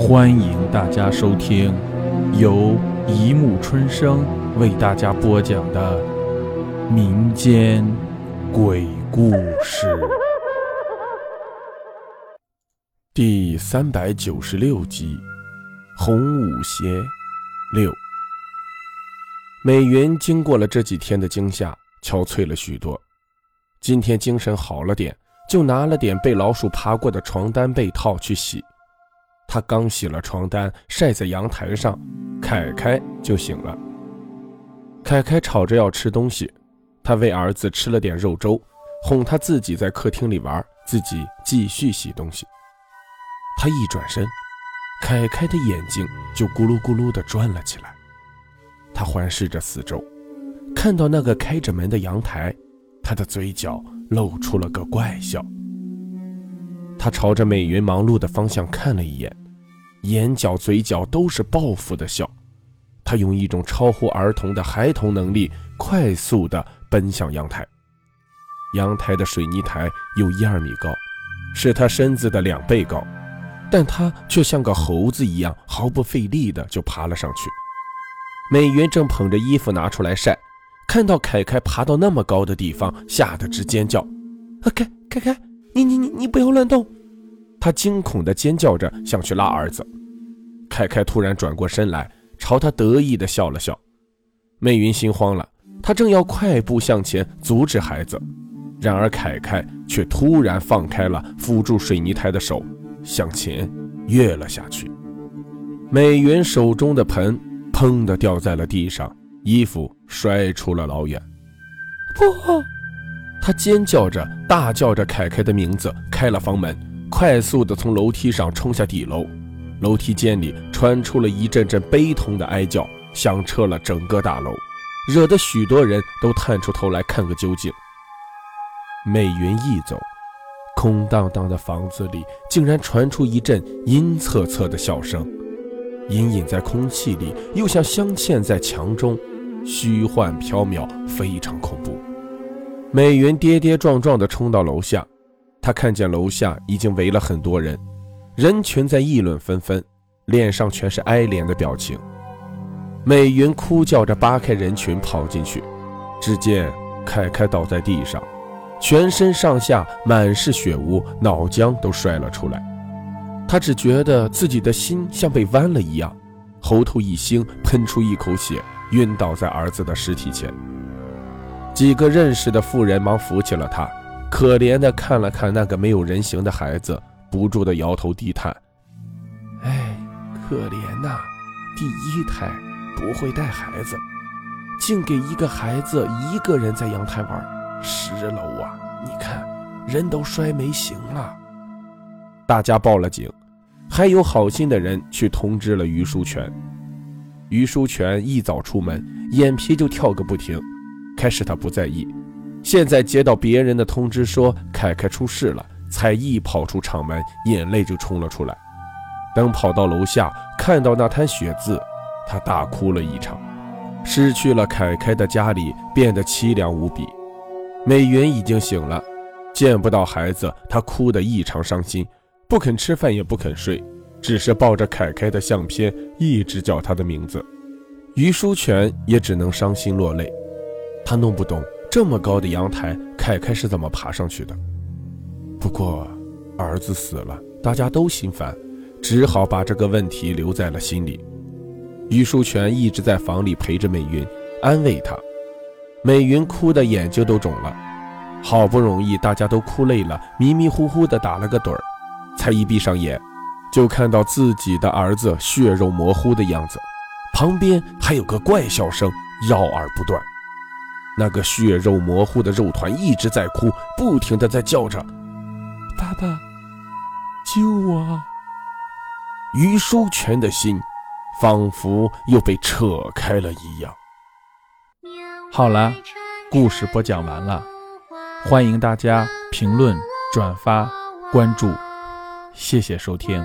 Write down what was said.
欢迎大家收听由一木春生为大家播讲的民间鬼故事第三百九十六集《红舞鞋六》。美云经过了这几天的惊吓，憔悴了许多。今天精神好了点，就拿了点被老鼠爬过的床单被套去洗。他刚洗了床单，晒在阳台上，凯凯就醒了。凯凯吵着要吃东西，他喂儿子吃了点肉粥，哄他自己在客厅里玩，自己继续洗东西。他一转身，凯凯的眼睛就咕噜咕噜地转了起来。他环视着四周，看到那个开着门的阳台，他的嘴角露出了个怪笑。他朝着美云忙碌的方向看了一眼。眼角、嘴角都是报复的笑，他用一种超乎儿童的孩童能力，快速地奔向阳台。阳台的水泥台有一二米高，是他身子的两倍高，但他却像个猴子一样，毫不费力地就爬了上去。美云正捧着衣服拿出来晒，看到凯凯爬到那么高的地方，吓得直尖叫：“啊，凯凯凯，你你你你不要乱动！”他惊恐地尖叫着，想去拉儿子。凯凯突然转过身来，朝他得意地笑了笑。美云心慌了，她正要快步向前阻止孩子，然而凯凯却突然放开了扶住水泥台的手，向前跃了下去。美云手中的盆砰地掉在了地上，衣服摔出了老远。不！她尖叫着，大叫着凯凯的名字，开了房门。快速地从楼梯上冲下底楼，楼梯间里传出了一阵阵悲痛的哀叫，响彻了整个大楼，惹得许多人都探出头来看个究竟。美云一走，空荡荡的房子里竟然传出一阵阴恻恻的笑声，隐隐在空气里，又像镶嵌在墙中，虚幻缥缈，非常恐怖。美云跌跌撞撞地冲到楼下。他看见楼下已经围了很多人，人群在议论纷纷，脸上全是哀怜的表情。美云哭叫着扒开人群跑进去，只见凯凯倒在地上，全身上下满是血污，脑浆都摔了出来。他只觉得自己的心像被剜了一样，喉头一腥，喷出一口血，晕倒在儿子的尸体前。几个认识的妇人忙扶起了他。可怜的看了看那个没有人形的孩子，不住的摇头低叹：“哎，可怜呐，第一胎不会带孩子，竟给一个孩子一个人在阳台玩。十楼啊，你看人都摔没形了。”大家报了警，还有好心的人去通知了于书全。于书全一早出门，眼皮就跳个不停。开始他不在意。现在接到别人的通知说凯凯出事了，才一跑出厂门，眼泪就冲了出来。等跑到楼下，看到那滩血渍，他大哭了一场。失去了凯凯的家里变得凄凉无比。美云已经醒了，见不到孩子，她哭得异常伤心，不肯吃饭，也不肯睡，只是抱着凯凯的相片，一直叫他的名字。于书全也只能伤心落泪，他弄不懂。这么高的阳台，凯凯是怎么爬上去的？不过，儿子死了，大家都心烦，只好把这个问题留在了心里。于书全一直在房里陪着美云，安慰她。美云哭的眼睛都肿了，好不容易大家都哭累了，迷迷糊糊的打了个盹儿，才一闭上眼，就看到自己的儿子血肉模糊的样子，旁边还有个怪笑声绕耳不断。那个血肉模糊的肉团一直在哭，不停的在叫着：“爸爸，救我！”于书全的心仿佛又被扯开了一样。好了，故事播讲完了，欢迎大家评论、转发、关注，谢谢收听。